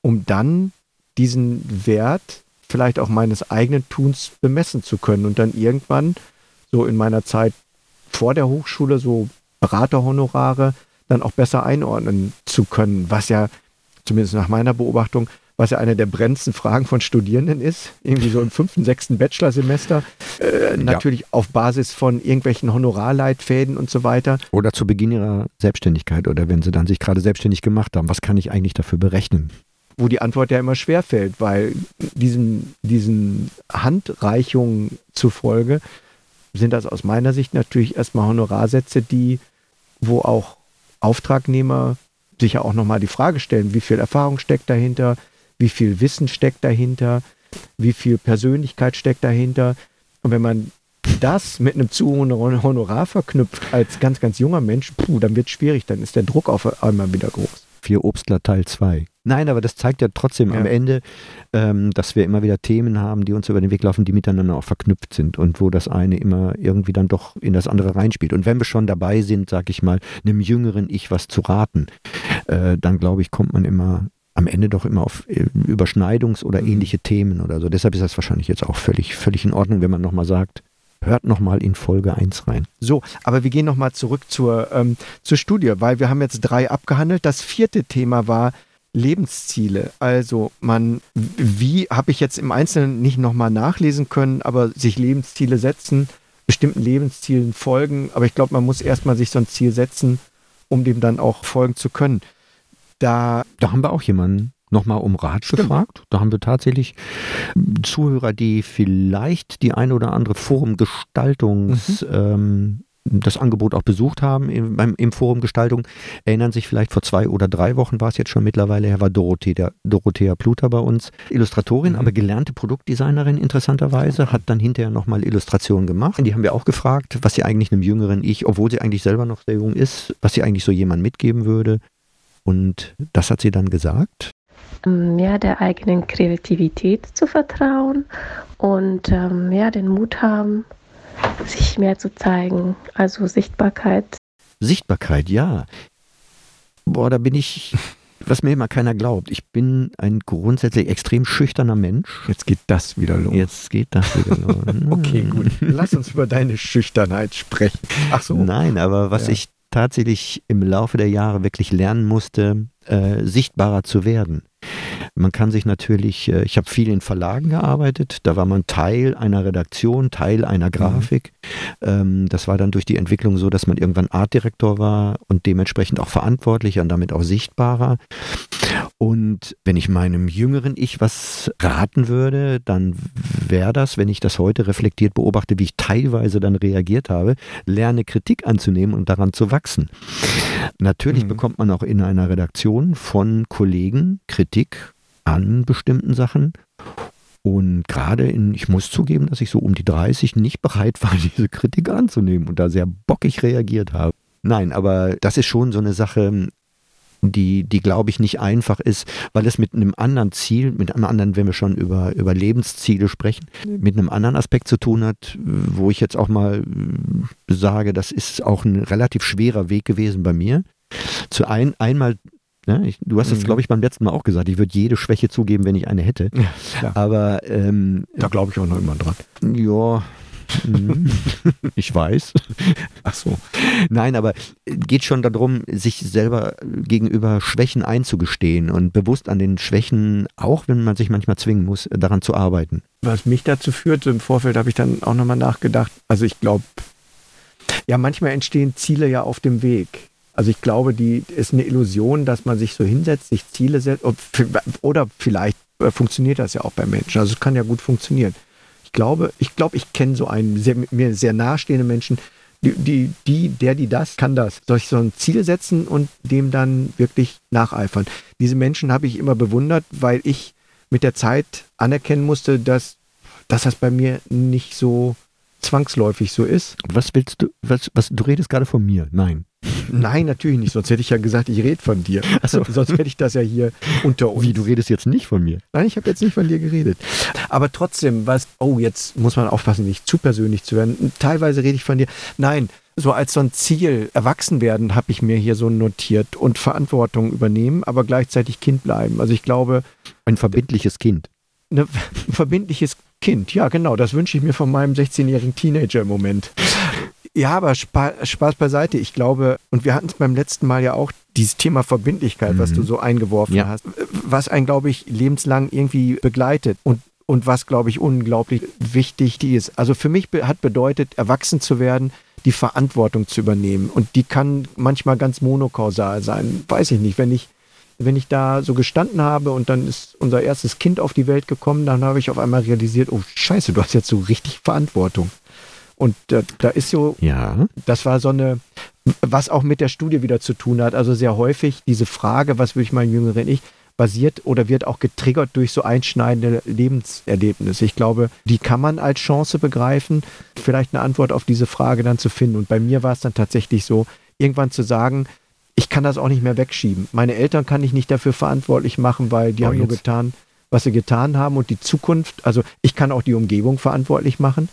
um dann diesen Wert vielleicht auch meines eigenen Tuns bemessen zu können und dann irgendwann so in meiner Zeit vor der Hochschule so Beraterhonorare dann auch besser einordnen zu können, was ja zumindest nach meiner Beobachtung was ja eine der brennendsten Fragen von Studierenden ist, irgendwie so im [laughs] fünften, sechsten Bachelorsemester, äh, natürlich ja. auf Basis von irgendwelchen Honorarleitfäden und so weiter. Oder zu Beginn ihrer Selbstständigkeit oder wenn sie dann sich gerade selbstständig gemacht haben, was kann ich eigentlich dafür berechnen? Wo die Antwort ja immer schwerfällt, weil diesen, diesen Handreichungen zufolge sind das aus meiner Sicht natürlich erstmal Honorarsätze, die, wo auch Auftragnehmer sich ja auch nochmal die Frage stellen, wie viel Erfahrung steckt dahinter, wie viel Wissen steckt dahinter, wie viel Persönlichkeit steckt dahinter. Und wenn man das mit einem zu hohen Honorar verknüpft als ganz, ganz junger Mensch, puh, dann wird es schwierig, dann ist der Druck auf einmal wieder groß. Vier Obstler Teil 2. Nein, aber das zeigt ja trotzdem ja. am Ende, ähm, dass wir immer wieder Themen haben, die uns über den Weg laufen, die miteinander auch verknüpft sind und wo das eine immer irgendwie dann doch in das andere reinspielt. Und wenn wir schon dabei sind, sag ich mal, einem jüngeren Ich was zu raten, äh, dann glaube ich, kommt man immer am Ende doch immer auf äh, Überschneidungs- oder mhm. ähnliche Themen oder so. Deshalb ist das wahrscheinlich jetzt auch völlig, völlig in Ordnung, wenn man nochmal sagt, hört nochmal in Folge 1 rein. So, aber wir gehen nochmal zurück zur, ähm, zur Studie, weil wir haben jetzt drei abgehandelt. Das vierte Thema war Lebensziele. Also man, wie habe ich jetzt im Einzelnen nicht nochmal nachlesen können, aber sich Lebensziele setzen, bestimmten Lebenszielen folgen. Aber ich glaube, man muss erstmal sich so ein Ziel setzen, um dem dann auch folgen zu können. Da, da haben wir auch jemanden nochmal um Rat Stimmt. gefragt. Da haben wir tatsächlich Zuhörer, die vielleicht die eine oder andere Forumgestaltungs- mhm. ähm, das Angebot auch besucht haben im, beim, im Forum Gestaltung, erinnern sich vielleicht vor zwei oder drei Wochen war es jetzt schon mittlerweile her, war Dorothea, Dorothea Pluter bei uns, Illustratorin, mhm. aber gelernte Produktdesignerin interessanterweise, hat dann hinterher nochmal Illustrationen gemacht. Die haben wir auch gefragt, was sie eigentlich einem jüngeren Ich, obwohl sie eigentlich selber noch sehr jung ist, was sie eigentlich so jemand mitgeben würde. Und das hat sie dann gesagt. Mehr der eigenen Kreativität zu vertrauen und ähm, mehr den Mut haben, sich mehr zu zeigen. Also Sichtbarkeit. Sichtbarkeit, ja. Boah, da bin ich, [laughs] was mir immer keiner glaubt. Ich bin ein grundsätzlich extrem schüchterner Mensch. Jetzt geht das wieder los. Jetzt geht das wieder los. [laughs] okay, gut. Lass uns über deine Schüchternheit sprechen. Ach so. Nein, aber was ja. ich tatsächlich im Laufe der Jahre wirklich lernen musste, äh, sichtbarer zu werden. Man kann sich natürlich, äh, ich habe viel in Verlagen gearbeitet, da war man Teil einer Redaktion, Teil einer mhm. Grafik. Mhm. das war dann durch die Entwicklung so, dass man irgendwann Artdirektor war und dementsprechend auch verantwortlicher und damit auch sichtbarer. Und wenn ich meinem jüngeren Ich was raten würde, dann wäre das, wenn ich das heute reflektiert beobachte, wie ich teilweise dann reagiert habe, lerne Kritik anzunehmen und daran zu wachsen. Natürlich mhm. bekommt man auch in einer Redaktion von Kollegen Kritik an bestimmten Sachen. Und gerade in, ich muss zugeben, dass ich so um die 30 nicht bereit war, [laughs] diese Kritik anzunehmen und da sehr bockig reagiert habe. Nein, aber das ist schon so eine Sache, die, die glaube ich nicht einfach ist, weil es mit einem anderen Ziel, mit einem anderen, wenn wir schon über, über Lebensziele sprechen, mit einem anderen Aspekt zu tun hat, wo ich jetzt auch mal äh, sage, das ist auch ein relativ schwerer Weg gewesen bei mir. Zu ein, einmal Ne? Ich, du hast es, mhm. glaube ich, beim letzten Mal auch gesagt, ich würde jede Schwäche zugeben, wenn ich eine hätte. Ja, Aber ähm, da glaube ich auch noch immer dran. Ja, [laughs] Mhm. ich weiß. Ach so. Nein, aber geht schon darum, sich selber gegenüber Schwächen einzugestehen und bewusst an den Schwächen, auch wenn man sich manchmal zwingen muss, daran zu arbeiten. Was mich dazu führt, im Vorfeld habe ich dann auch nochmal nachgedacht. Also ich glaube, ja, manchmal entstehen Ziele ja auf dem Weg. Also ich glaube, die ist eine Illusion, dass man sich so hinsetzt, sich Ziele setzt. Oder vielleicht äh, funktioniert das ja auch bei Menschen. Also es kann ja gut funktionieren ich glaube, ich glaube, ich kenne so einen sehr, mir sehr nahestehenden Menschen, die, die, die, der, die das, kann das. Soll ich so ein Ziel setzen und dem dann wirklich nacheifern? Diese Menschen habe ich immer bewundert, weil ich mit der Zeit anerkennen musste, dass, dass das bei mir nicht so zwangsläufig so ist. Was willst du, was, was, du redest gerade von mir? Nein. Nein, natürlich nicht, sonst hätte ich ja gesagt, ich rede von dir. Also, sonst hätte ich das ja hier unter uns. Wie, du redest jetzt nicht von mir? Nein, ich habe jetzt nicht von dir geredet. Aber trotzdem, was, oh, jetzt muss man aufpassen, nicht zu persönlich zu werden. Teilweise rede ich von dir. Nein, so als so ein Ziel, erwachsen werden, habe ich mir hier so notiert und Verantwortung übernehmen, aber gleichzeitig Kind bleiben. Also ich glaube. Ein verbindliches Kind. ein [laughs] verbindliches Kind, ja, genau. Das wünsche ich mir von meinem 16-jährigen Teenager im Moment. Ja, aber Spa Spaß beiseite. Ich glaube, und wir hatten es beim letzten Mal ja auch, dieses Thema Verbindlichkeit, mhm. was du so eingeworfen ja. hast, was einen, glaube ich, lebenslang irgendwie begleitet und, und was, glaube ich, unglaublich wichtig ist. Also für mich hat bedeutet, erwachsen zu werden, die Verantwortung zu übernehmen. Und die kann manchmal ganz monokausal sein. Weiß ich nicht, wenn ich wenn ich da so gestanden habe und dann ist unser erstes Kind auf die Welt gekommen, dann habe ich auf einmal realisiert, oh scheiße, du hast jetzt so richtig Verantwortung. Und da, da ist so, Ja. das war so eine, was auch mit der Studie wieder zu tun hat. Also sehr häufig diese Frage, was würde ich mein jüngeren Ich, basiert oder wird auch getriggert durch so einschneidende Lebenserlebnisse. Ich glaube, die kann man als Chance begreifen, vielleicht eine Antwort auf diese Frage dann zu finden. Und bei mir war es dann tatsächlich so, irgendwann zu sagen, ich kann das auch nicht mehr wegschieben. Meine Eltern kann ich nicht dafür verantwortlich machen, weil die Oh, haben nur jetzt. getan, was sie getan haben und die Zukunft, also ich kann auch die Umgebung verantwortlich machen,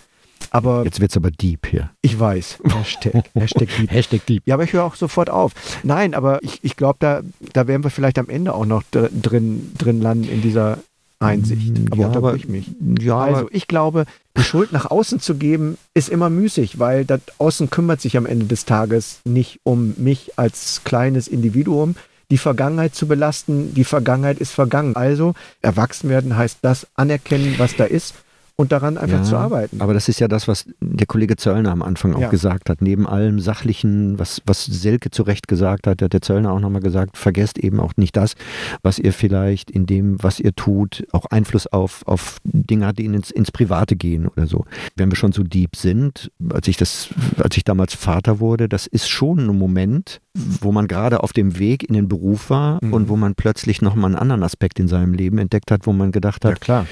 aber Jetzt wird's aber deep hier. ich weiß, Hashtag, [laughs] Hashtag Lieb. Hashtag deep. Ja, aber ich höre auch sofort auf. Nein, aber ich, ich glaube, da, da werden wir vielleicht am Ende auch noch dr- drin, drin landen in dieser Einsicht. Aber Mm, ja, aber, unterbrich mich. ja, Also aber ich glaube, die Schuld nach außen zu geben, ist immer müßig, weil das Außen kümmert sich am Ende des Tages nicht um mich als kleines Individuum. Die Vergangenheit zu belasten, die Vergangenheit ist vergangen. Also erwachsen werden heißt das anerkennen, was da ist und daran einfach Ja, zu arbeiten. Aber das ist ja das, was der Kollege Zöllner am Anfang auch Ja. gesagt hat. Neben allem Sachlichen, was, was Selke zu Recht gesagt hat, hat der Zöllner auch nochmal gesagt, vergesst eben auch nicht das, was ihr vielleicht in dem, was ihr tut, auch Einfluss auf, auf Dinge hat, die ins, ins Private gehen oder so. Wenn wir schon so deep sind, als ich das, als ich damals Vater wurde, das ist schon ein Moment, wo man gerade auf dem Weg in den Beruf war Mhm. und wo man plötzlich nochmal einen anderen Aspekt in seinem Leben entdeckt hat, wo man gedacht hat, klar.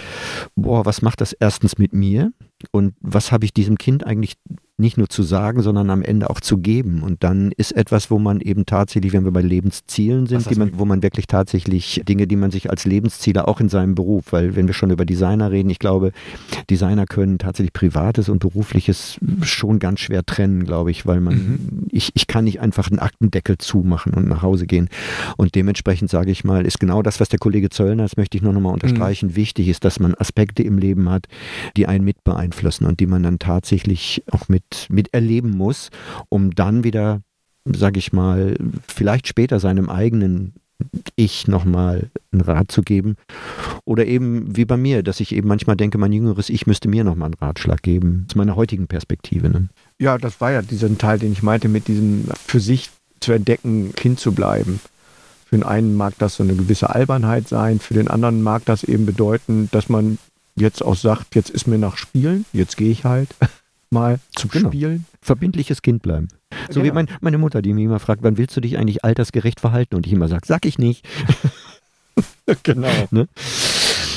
boah, was macht das erstens mit mir und was habe ich diesem Kind eigentlich nicht nur zu sagen, sondern am Ende auch zu geben. Und dann ist etwas, wo man eben tatsächlich, wenn wir bei Lebenszielen sind, man, wo man wirklich tatsächlich Dinge, die man sich als Lebensziele auch in seinem Beruf, weil wenn wir schon über Designer reden, ich glaube, Designer können tatsächlich Privates und Berufliches schon ganz schwer trennen, glaube ich, weil man, Mhm. ich, ich kann nicht einfach einen Aktendeckel zumachen und nach Hause gehen. Und dementsprechend sage ich mal, ist genau das, was der Kollege Zöllner, das möchte ich nur nochmal unterstreichen, wichtig ist, dass man Aspekte im Leben hat, die einen mit beeinflussen und die man dann tatsächlich auch mit, miterleben muss, um dann wieder, sage ich mal, vielleicht später seinem eigenen Ich nochmal einen Rat zu geben. Oder eben wie bei mir, dass ich eben manchmal denke, mein jüngeres Ich müsste mir nochmal einen Ratschlag geben, aus meiner heutigen Perspektive. Ne? Ja, das war ja dieser Teil, den ich meinte, mit diesem für sich zu entdecken, Kind zu bleiben. Für den einen mag das so eine gewisse Albernheit sein, für den anderen mag das eben bedeuten, dass man jetzt auch sagt, jetzt ist mir nach Spielen, jetzt gehe ich halt mal zum Genau. Spielen. Verbindliches Kind bleiben. So wie Genau. mein, meine Mutter, die mich immer fragt, wann willst du dich eigentlich altersgerecht verhalten? Und ich immer sage, sag ich nicht. [laughs] Genau. [laughs] Ne?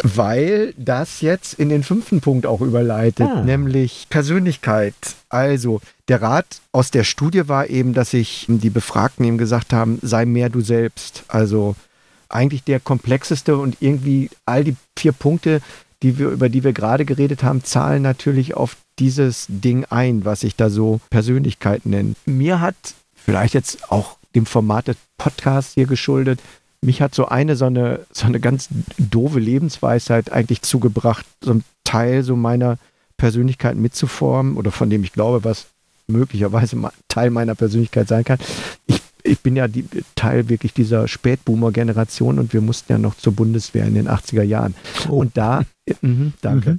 Weil das jetzt in den fünften Punkt auch überleitet, Ah. nämlich Persönlichkeit. Also, der Rat aus der Studie war eben, dass sich die Befragten eben gesagt haben, sei mehr du selbst. Also eigentlich der komplexeste und irgendwie all die vier Punkte, die wir, über die wir gerade geredet haben, zahlen natürlich auf dieses Ding ein, was sich da so Persönlichkeit nennt. Mir hat vielleicht jetzt auch dem Format des Podcasts hier geschuldet, mich hat so eine, so eine, so eine ganz doofe Lebensweisheit eigentlich zugebracht, so ein Teil so meiner Persönlichkeit mitzuformen oder von dem ich glaube, was möglicherweise Teil meiner Persönlichkeit sein kann. Ich, ich bin ja die, Teil wirklich dieser Spätboomer-Generation und wir mussten ja noch zur Bundeswehr in den 80er Jahren. Oh. Und da, mhm, danke.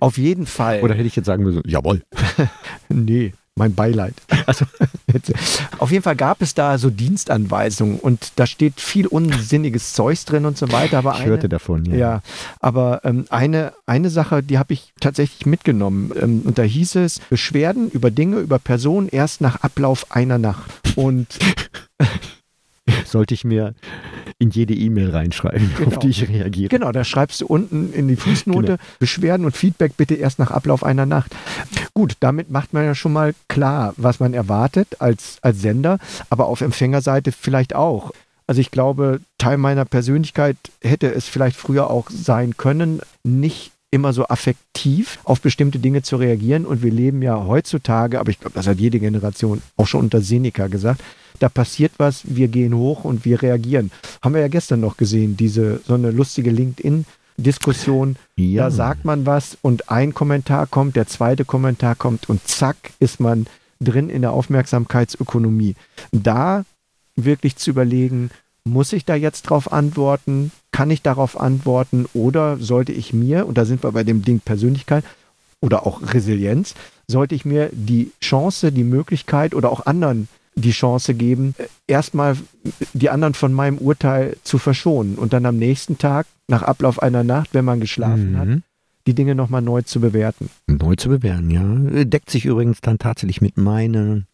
Auf jeden Fall. Oder hätte ich jetzt sagen müssen, jawohl. [laughs] Nee, mein Beileid. [laughs] Also, jetzt, auf jeden Fall gab es da so Dienstanweisungen und da steht viel unsinniges Zeugs drin und so weiter. Aber Ich eine, hörte davon. Ja. ja, aber ähm, eine, eine Sache, die habe ich tatsächlich mitgenommen. Ähm, und da hieß es, Beschwerden über Dinge, über Personen erst nach Ablauf einer Nacht. Und [laughs] [laughs] Sollte ich mir in jede E-Mail reinschreiben, Genau. auf die ich reagiere. Genau, da schreibst du unten in die Fußnote Beschwerden und Feedback bitte erst nach Ablauf einer Nacht. Gut, damit macht man ja schon mal klar, was man erwartet als, als Sender, aber auf Empfängerseite vielleicht auch. Also ich glaube, Teil meiner Persönlichkeit hätte es vielleicht früher auch sein können, nicht immer so affektiv auf bestimmte Dinge zu reagieren. Und wir leben ja heutzutage, aber ich glaube, das hat jede Generation auch schon unter Seneca gesagt, da passiert was, wir gehen hoch und wir reagieren. Haben wir ja gestern noch gesehen, diese so eine lustige LinkedIn-Diskussion. Ja. Da sagt man was und ein Kommentar kommt, der zweite Kommentar kommt und zack ist man drin in der Aufmerksamkeitsökonomie. Da wirklich zu überlegen, muss ich da jetzt drauf antworten? Kann ich darauf antworten? Oder sollte ich mir, und da sind wir bei dem Ding Persönlichkeit oder auch Resilienz, sollte ich mir die Chance, die Möglichkeit oder auch anderen die Chance geben, erstmal die anderen von meinem Urteil zu verschonen und dann am nächsten Tag, nach Ablauf einer Nacht, wenn man geschlafen mhm. hat, die Dinge nochmal neu zu bewerten. Neu zu bewerten, ja. Deckt sich übrigens dann tatsächlich mit meinen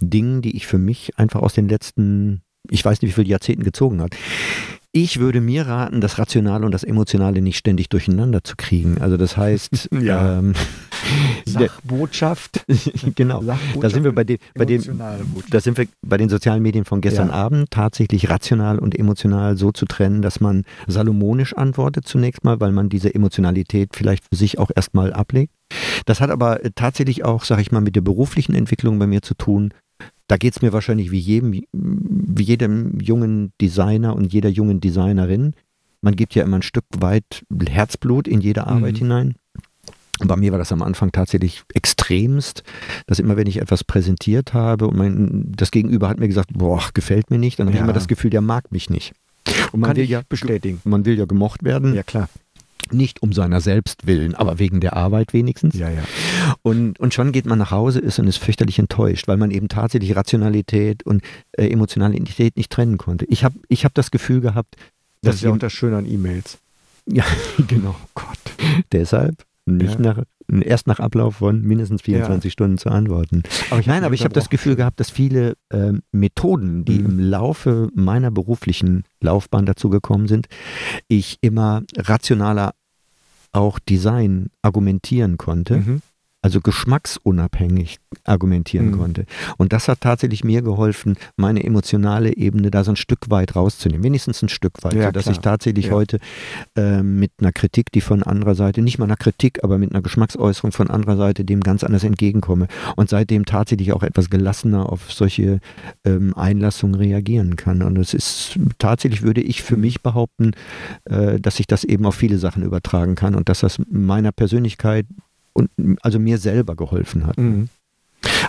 Dingen, die ich für mich einfach aus den letzten, ich weiß nicht wie viele Jahrzehnten gezogen habe. Ich würde mir raten, das Rationale und das Emotionale nicht ständig durcheinander zu kriegen. Also das heißt, [laughs] ja. ähm, [laughs] Sachbotschaft. [laughs] genau. Sachbotschaft da sind wir bei dem, bei dem, da sind wir bei den sozialen Medien von gestern ja. Abend tatsächlich rational und emotional so zu trennen, dass man salomonisch antwortet zunächst mal, weil man diese Emotionalität vielleicht für sich auch erstmal ablegt. Das hat aber tatsächlich auch, sag ich mal, mit der beruflichen Entwicklung bei mir zu tun, da geht es mir wahrscheinlich wie jedem, wie jedem jungen Designer und jeder jungen Designerin. Man gibt ja immer ein Stück weit Herzblut in jede Arbeit mhm. hinein. Und bei mir war das am Anfang tatsächlich extremst, dass immer, wenn ich etwas präsentiert habe und mein, das Gegenüber hat mir gesagt, boah, gefällt mir nicht, dann habe ja. ich immer das Gefühl, der mag mich nicht. Und man Kann will ja bestätigen. Man will ja gemocht werden. Ja, klar. Nicht um seiner selbst willen, aber wegen der Arbeit wenigstens. Ja, ja. Und, und schon geht man nach Hause ist und ist fürchterlich enttäuscht, weil man eben tatsächlich Rationalität und äh, Emotionalität nicht trennen konnte. Ich habe ich hab das Gefühl gehabt, das ist ja auch das Schöne an E-Mails. Ja, [laughs] genau. Gott. Deshalb nicht ja. nach, erst nach Ablauf von mindestens 24 ja. Stunden zu antworten. Aber Nein, aber ich habe das Gefühl gehabt, dass viele äh, Methoden, die mhm. im Laufe meiner beruflichen Laufbahn dazu gekommen sind, ich immer rationaler auch Design argumentieren konnte. Mhm also geschmacksunabhängig argumentieren mhm. konnte. Und das hat tatsächlich mir geholfen, meine emotionale Ebene da so ein Stück weit rauszunehmen, wenigstens ein Stück weit, ja, sodass ich tatsächlich ja. heute äh, mit einer Kritik, die von anderer Seite, nicht mal einer Kritik, aber mit einer Geschmacksäußerung von anderer Seite dem ganz anders entgegenkomme und seitdem tatsächlich auch etwas gelassener auf solche ähm, Einlassungen reagieren kann. Und es ist tatsächlich, würde ich für mich behaupten, äh, dass ich das eben auf viele Sachen übertragen kann und dass das meiner Persönlichkeit und also mir selber geholfen hat. Mhm.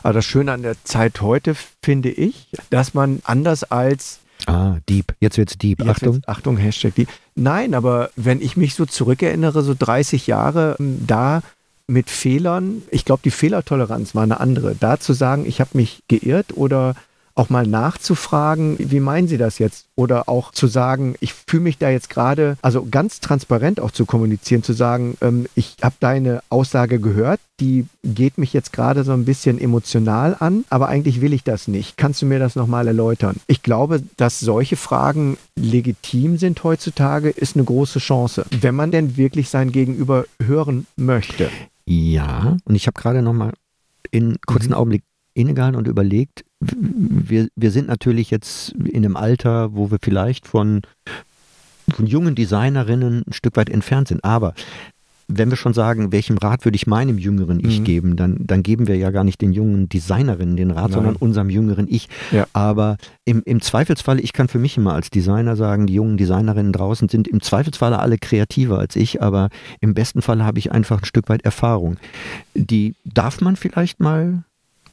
Aber das Schöne an der Zeit heute finde ich, dass man anders als Ah, Dieb. Jetzt wird's Dieb. Jetzt Achtung. Wird's, Achtung, Hashtag Dieb. Nein, aber wenn ich mich so zurückerinnere, so 30 Jahre ähm, da mit Fehlern, ich glaube, die Fehlertoleranz war eine andere. Da zu sagen, ich habe mich geirrt oder auch mal nachzufragen, wie meinen Sie das jetzt? Oder auch zu sagen, ich fühle mich da jetzt gerade, also ganz transparent auch zu kommunizieren, zu sagen, ähm, ich habe deine Aussage gehört, die geht mich jetzt gerade so ein bisschen emotional an, aber eigentlich will ich das nicht. Kannst du mir das nochmal erläutern? Ich glaube, dass solche Fragen legitim sind heutzutage, ist eine große Chance, wenn man denn wirklich sein Gegenüber hören möchte. Ja, und ich habe gerade nochmal in kurzen mhm. Augenblick innegehalten und überlegt, wir, wir sind natürlich jetzt in einem Alter, wo wir vielleicht von, von jungen Designerinnen ein Stück weit entfernt sind. Aber wenn wir schon sagen, welchem Rat würde ich meinem jüngeren Ich mhm. geben, dann, dann geben wir ja gar nicht den jungen Designerinnen den Rat, Nein. sondern unserem jüngeren Ich. Ja. Aber im, im Zweifelsfalle, ich kann für mich immer als Designer sagen, die jungen Designerinnen draußen sind im Zweifelsfalle alle kreativer als ich, aber im besten Falle habe ich einfach ein Stück weit Erfahrung. Die darf man vielleicht mal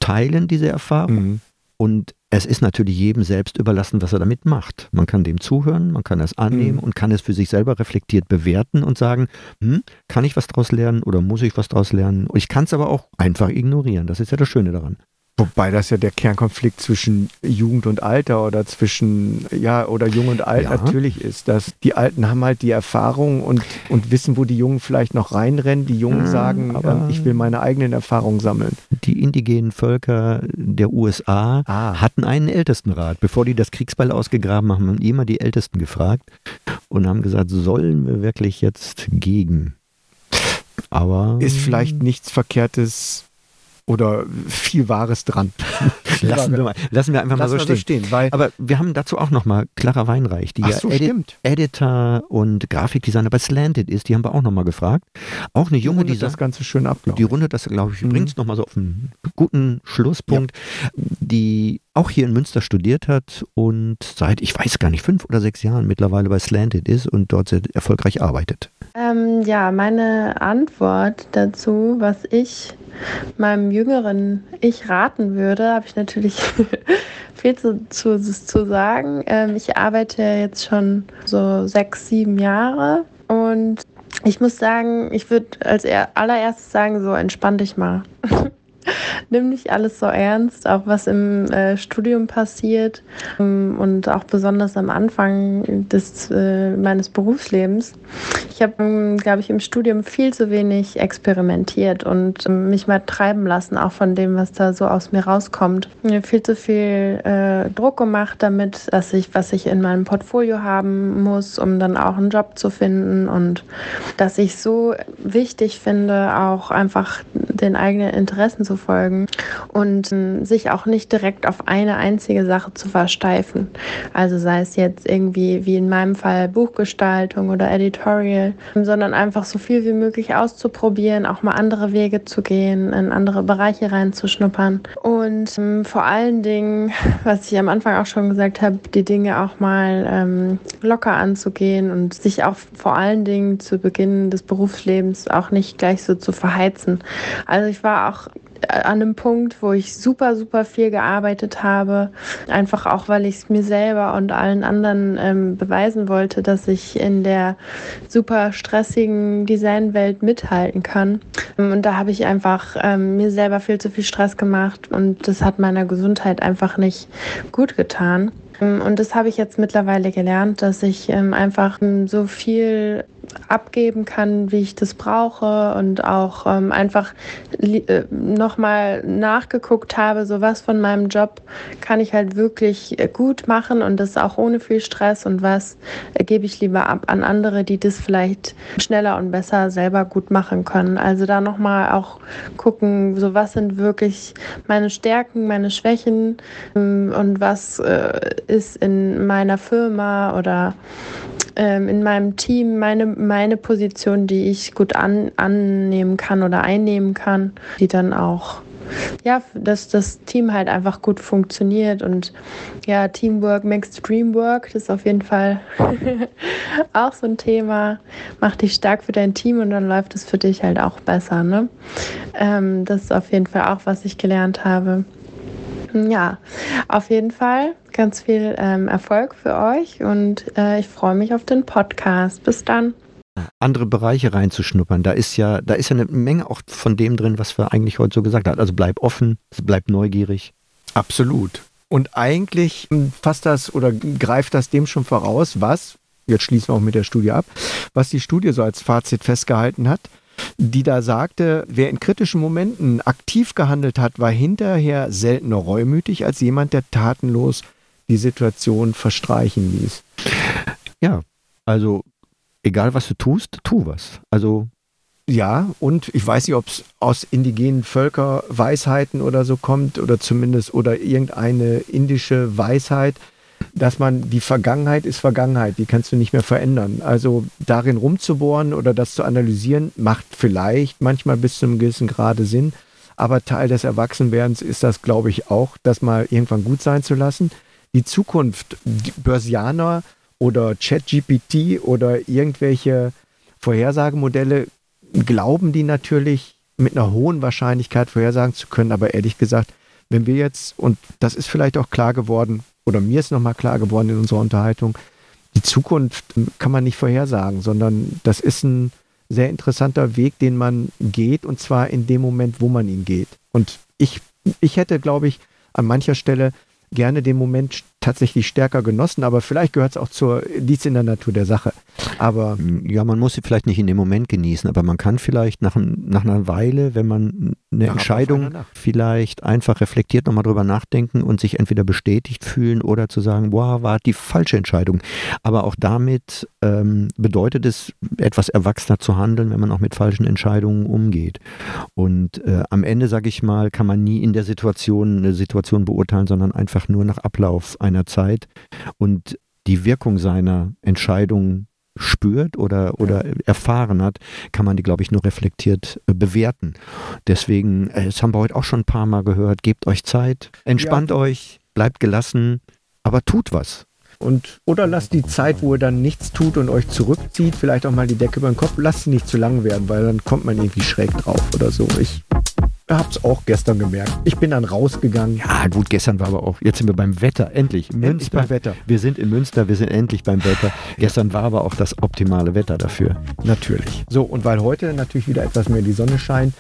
teilen, diese Erfahrung. Mhm. Und es ist natürlich jedem selbst überlassen, was er damit macht. Man kann dem zuhören, man kann es annehmen mhm. und kann es für sich selber reflektiert bewerten und sagen, hm, kann ich was daraus lernen oder muss ich was daraus lernen? Ich kann es aber auch einfach ignorieren. Das ist ja das Schöne daran. Wobei das ja der Kernkonflikt zwischen Jugend und Alter oder zwischen, ja, oder Jung und Alt ja. natürlich ist, dass die Alten haben halt die Erfahrung und, und wissen, wo die Jungen vielleicht noch reinrennen. Die Jungen ja, sagen, äh, ich will meine eigenen Erfahrungen sammeln. Die indigenen Völker der USA ah. hatten einen Ältestenrat. Bevor die das Kriegsball ausgegraben haben, haben immer die Ältesten gefragt und haben gesagt, sollen wir wirklich jetzt gegen? Aber. Ist vielleicht nichts Verkehrtes oder viel Wahres dran. [laughs] lassen, wir mal, lassen wir einfach lassen mal so stehen. stehen Aber wir haben dazu auch nochmal Clara Weinreich, die ja so, Edi stimmt. Editor und Grafikdesigner bei Slanted ist, die haben wir auch nochmal gefragt. Auch eine junge, die das Ganze schön ab. Die rundet das, glaube ich, mhm. bringt es nochmal so auf einen guten Schlusspunkt, ja. die auch hier in Münster studiert hat und seit, ich weiß gar nicht, fünf oder sechs Jahren mittlerweile bei Slanted ist und dort sehr erfolgreich arbeitet. Ähm, ja, meine Antwort dazu, was ich meinem jüngeren Ich raten würde, habe ich natürlich [laughs] viel zu, zu, zu sagen. Ähm, ich arbeite jetzt schon so sechs, sieben Jahre und ich muss sagen, ich würde als allererstes sagen, so entspann dich mal. [laughs] [laughs] nimm nicht alles so ernst, auch was im äh, Studium passiert ähm, und auch besonders am Anfang des, äh, meines Berufslebens. Ich habe, ähm, glaube ich, im Studium viel zu wenig experimentiert und ähm, mich mal treiben lassen, auch von dem, was da so aus mir rauskommt. Mir viel zu viel äh, Druck gemacht damit, dass ich, was ich in meinem Portfolio haben muss, um dann auch einen Job zu finden und dass ich so wichtig finde, auch einfach den eigenen Interessen zu folgen und äh, sich auch nicht direkt auf eine einzige Sache zu versteifen. Also sei es jetzt irgendwie wie in meinem Fall Buchgestaltung oder Editorial, sondern einfach so viel wie möglich auszuprobieren, auch mal andere Wege zu gehen, in andere Bereiche reinzuschnuppern und ähm, vor allen Dingen, was ich am Anfang auch schon gesagt habe, die Dinge auch mal ähm, locker anzugehen und sich auch vor allen Dingen zu Beginn des Berufslebens auch nicht gleich so zu verheizen. Also ich war auch an einem Punkt, wo ich super, super viel gearbeitet habe. Einfach auch, weil ich es mir selber und allen anderen ähm, beweisen wollte, dass ich in der super stressigen Designwelt mithalten kann. Und da habe ich einfach ähm, mir selber viel zu viel Stress gemacht und das hat meiner Gesundheit einfach nicht gut getan. Und das habe ich jetzt mittlerweile gelernt, dass ich ähm, einfach ähm, so viel abgeben kann, wie ich das brauche und auch ähm, einfach äh, nochmal nachgeguckt habe, so was von meinem Job kann ich halt wirklich äh, gut machen und das auch ohne viel Stress und was äh, gebe ich lieber ab an andere, die das vielleicht schneller und besser selber gut machen können. Also da nochmal auch gucken, so was sind wirklich meine Stärken, meine Schwächen ähm, und was äh, ist in meiner Firma oder ähm, in meinem Team meine, meine Position, die ich gut an, annehmen kann oder einnehmen kann, die dann auch ja, dass das Team halt einfach gut funktioniert und ja, Teamwork makes Dreamwork, das ist auf jeden Fall [laughs] auch so ein Thema. Mach dich stark für dein Team und dann läuft es für dich halt auch besser. Ne? Ähm, das ist auf jeden Fall auch, was ich gelernt habe. Ja, auf jeden Fall ganz viel ähm, Erfolg für euch und äh, ich freue mich auf den Podcast. Bis dann. Andere Bereiche reinzuschnuppern. Da ist ja, da ist ja eine Menge auch von dem drin, was wir eigentlich heute so gesagt haben. Also bleib offen, bleib neugierig. Absolut. Und eigentlich fasst das oder greift das dem schon voraus, was, jetzt schließen wir auch mit der Studie ab, was die Studie so als Fazit festgehalten hat die da sagte, wer in kritischen Momenten aktiv gehandelt hat, war hinterher seltener reumütig als jemand, der tatenlos die Situation verstreichen ließ. Ja, also egal was du tust, tu was. Also ja, und ich weiß nicht, ob es aus indigenen Völkerweisheiten oder so kommt oder zumindest oder irgendeine indische Weisheit, dass man die Vergangenheit ist Vergangenheit, die kannst du nicht mehr verändern. Also darin rumzubohren oder das zu analysieren, macht vielleicht manchmal bis zu einem gewissen Grade Sinn. Aber Teil des Erwachsenwerdens ist das, glaube ich, auch, das mal irgendwann gut sein zu lassen. Die Zukunft, Börsianer oder ChatGPT oder irgendwelche Vorhersagemodelle glauben die natürlich mit einer hohen Wahrscheinlichkeit vorhersagen zu können. Aber ehrlich gesagt, wenn wir jetzt, und das ist vielleicht auch klar geworden, oder mir ist nochmal klar geworden in unserer Unterhaltung, die Zukunft kann man nicht vorhersagen, sondern das ist ein sehr interessanter Weg, den man geht und zwar in dem Moment, wo man ihn geht. Und ich, ich hätte, glaube ich, an mancher Stelle gerne den Moment tatsächlich stärker genossen, aber vielleicht gehört es auch zur, liegt in der Natur der Sache. Aber ja, man muss sie vielleicht nicht in dem Moment genießen, aber man kann vielleicht nach, nach einer Weile, wenn man eine ja, Entscheidung vielleicht einfach reflektiert nochmal drüber nachdenken und sich entweder bestätigt fühlen oder zu sagen, boah, war die falsche Entscheidung. Aber auch damit ähm, bedeutet es, etwas erwachsener zu handeln, wenn man auch mit falschen Entscheidungen umgeht. Und äh, am Ende, sage ich mal, kann man nie in der Situation eine Situation beurteilen, sondern einfach nur nach Ablauf einer seiner Zeit und die Wirkung seiner Entscheidung spürt oder, oder erfahren hat, kann man die, glaube ich, nur reflektiert äh, bewerten. Deswegen, äh, das haben wir heute auch schon ein paar Mal gehört, gebt euch Zeit, entspannt ja. euch, bleibt gelassen, aber tut was. Und, oder lasst die Zeit, wo ihr dann nichts tut und euch zurückzieht, vielleicht auch mal die Decke über den Kopf, lasst sie nicht zu lang werden, weil dann kommt man irgendwie schräg drauf oder so. Ich hab's auch gestern gemerkt. Ich bin dann rausgegangen. Ja, gut, gestern war aber auch. Jetzt sind wir beim Wetter, endlich. Münster. Endlich beim Wetter. Wir sind in Münster, wir sind endlich beim Wetter. Gestern war aber auch das optimale Wetter dafür. Natürlich. So, und weil heute natürlich wieder etwas mehr die Sonne scheint,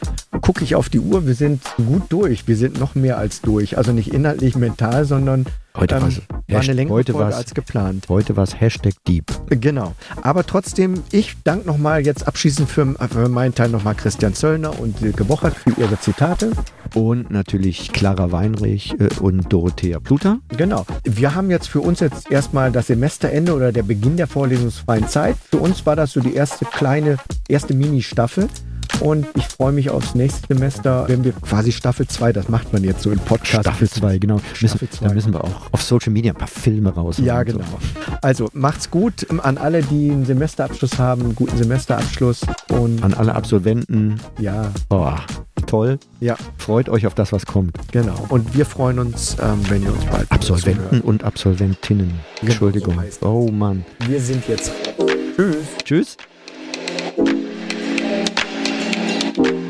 gucke ich auf die Uhr, wir sind gut durch. Wir sind noch mehr als durch. Also nicht inhaltlich, mental, sondern Heute ähm, war eine längere heute Folge als geplant. Heute war es Hashtag Deep. Genau. Aber trotzdem, ich danke nochmal jetzt abschließend für, für meinen Teil nochmal Christian Zöllner und Silke Bochert für ihre Zitate. Und natürlich Clara Weinrich äh, und Dorothea Pluter. Genau. Wir haben jetzt für uns jetzt erstmal das Semesterende oder der Beginn der vorlesungsfreien Zeit. Für uns war das so die erste kleine, erste Mini-Staffel. Und ich freue mich aufs nächste Semester, wenn wir quasi Staffel 2, das macht man jetzt so im Podcast. Staffel 2, genau. Müssen, Staffel zwei. Da müssen wir auch auf Social Media ein paar Filme raus. Ja, und so. genau. Also macht's gut an alle, die einen Semesterabschluss haben, einen guten Semesterabschluss. Und An alle Absolventen, ja, oh, toll. ja, Freut euch auf das, was kommt. genau. Und wir freuen uns, ähm, wenn ihr uns bald Absolventen und Absolventinnen. Entschuldigung. so heißt es. oh Mann. Wir sind jetzt. Tschüss. Tschüss. Bye.